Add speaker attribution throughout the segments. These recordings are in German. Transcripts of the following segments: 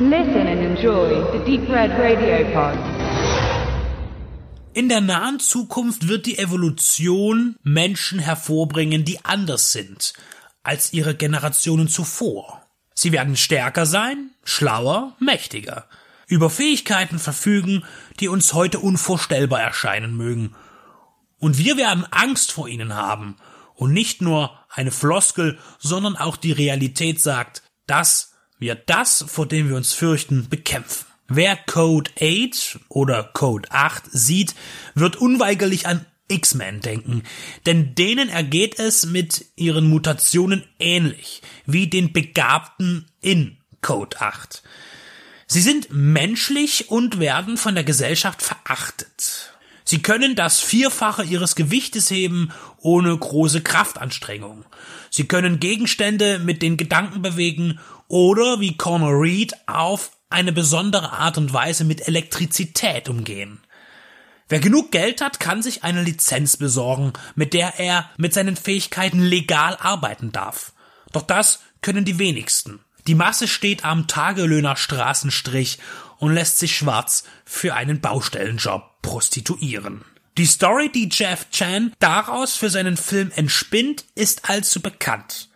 Speaker 1: Listen and enjoy the Deep Red Radio Pod.
Speaker 2: In der nahen Zukunft wird die Evolution Menschen hervorbringen, die anders sind als ihre Generationen zuvor. Sie werden stärker sein, schlauer, mächtiger, über Fähigkeiten verfügen, die uns heute unvorstellbar erscheinen mögen. Und wir werden Angst vor ihnen haben, und nicht nur eine Floskel, sondern auch die Realität sagt, dass wir das, vor dem wir uns fürchten, bekämpfen. Wer Code 8 oder Code 8 sieht, wird unweigerlich an X-Men denken, denn denen ergeht es mit ihren Mutationen ähnlich wie den Begabten in Code 8. Sie sind menschlich und werden von der Gesellschaft verachtet. Sie können das Vierfache ihres Gewichtes heben ohne große Kraftanstrengung. Sie können Gegenstände mit den Gedanken bewegen oder wie Connor Reed auf eine besondere Art und Weise mit Elektrizität umgehen. Wer genug Geld hat, kann sich eine Lizenz besorgen, mit der er mit seinen Fähigkeiten legal arbeiten darf. Doch das können die wenigsten. Die Masse steht am Tagelöhner Straßenstrich und lässt sich schwarz für einen Baustellenjob prostituieren. Die Story, die Jeff Chan daraus für seinen Film entspinnt, ist allzu bekannt.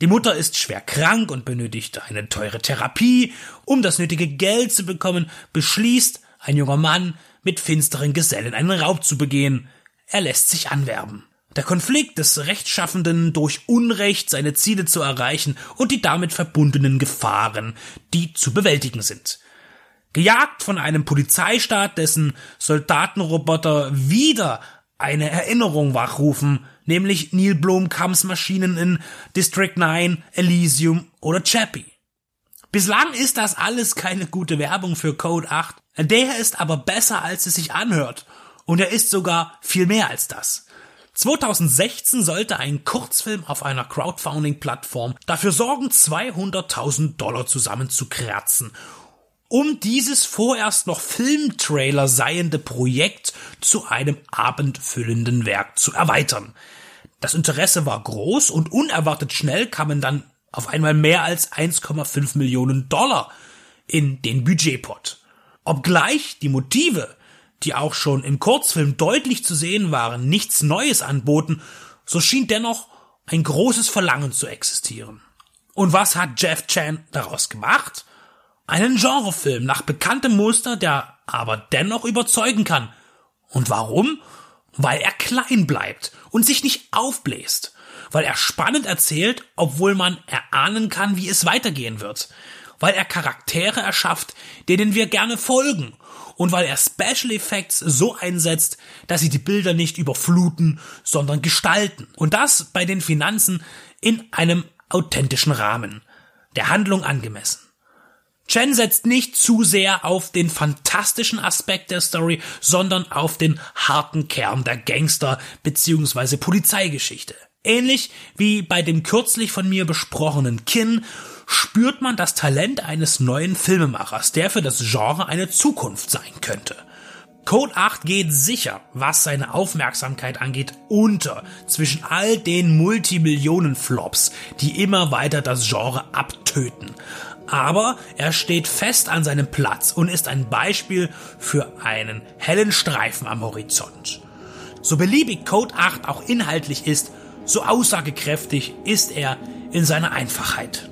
Speaker 2: Die Mutter ist schwer krank und benötigt eine teure Therapie. Um das nötige Geld zu bekommen, beschließt ein junger Mann, mit finsteren Gesellen einen Raub zu begehen. Er lässt sich anwerben. Der Konflikt des Rechtschaffenden durch Unrecht seine Ziele zu erreichen und die damit verbundenen Gefahren, die zu bewältigen sind. Gejagt von einem Polizeistaat, dessen Soldatenroboter wieder eine Erinnerung wachrufen, nämlich Neil Blomkamps Maschinen in District 9, Elysium oder Chappie. Bislang ist das alles keine gute Werbung für Code 8. Der ist aber besser, als es sich anhört. Und er ist sogar viel mehr als das. 2016 sollte ein Kurzfilm auf einer Crowdfunding-Plattform dafür sorgen, 200.000 Dollar zusammenzukratzen um dieses vorerst noch Filmtrailer seiende Projekt zu einem abendfüllenden Werk zu erweitern. Das Interesse war groß und unerwartet schnell kamen dann auf einmal mehr als 1,5 Millionen Dollar in den Budgetpot. Obgleich die Motive, die auch schon im Kurzfilm deutlich zu sehen waren, nichts Neues anboten, so schien dennoch ein großes Verlangen zu existieren. Und was hat Jeff Chan daraus gemacht? Einen Genrefilm nach bekanntem Muster, der aber dennoch überzeugen kann. Und warum? Weil er klein bleibt und sich nicht aufbläst. Weil er spannend erzählt, obwohl man erahnen kann, wie es weitergehen wird. Weil er Charaktere erschafft, denen wir gerne folgen. Und weil er Special Effects so einsetzt, dass sie die Bilder nicht überfluten, sondern gestalten. Und das bei den Finanzen in einem authentischen Rahmen. Der Handlung angemessen. Chen setzt nicht zu sehr auf den fantastischen Aspekt der Story, sondern auf den harten Kern der Gangster- bzw. Polizeigeschichte. Ähnlich wie bei dem kürzlich von mir besprochenen Kin spürt man das Talent eines neuen Filmemachers, der für das Genre eine Zukunft sein könnte. Code 8 geht sicher, was seine Aufmerksamkeit angeht, unter zwischen all den Multimillionen-Flops, die immer weiter das Genre abtöten aber er steht fest an seinem Platz und ist ein Beispiel für einen hellen Streifen am Horizont. So beliebig Code 8 auch inhaltlich ist, so aussagekräftig ist er in seiner Einfachheit.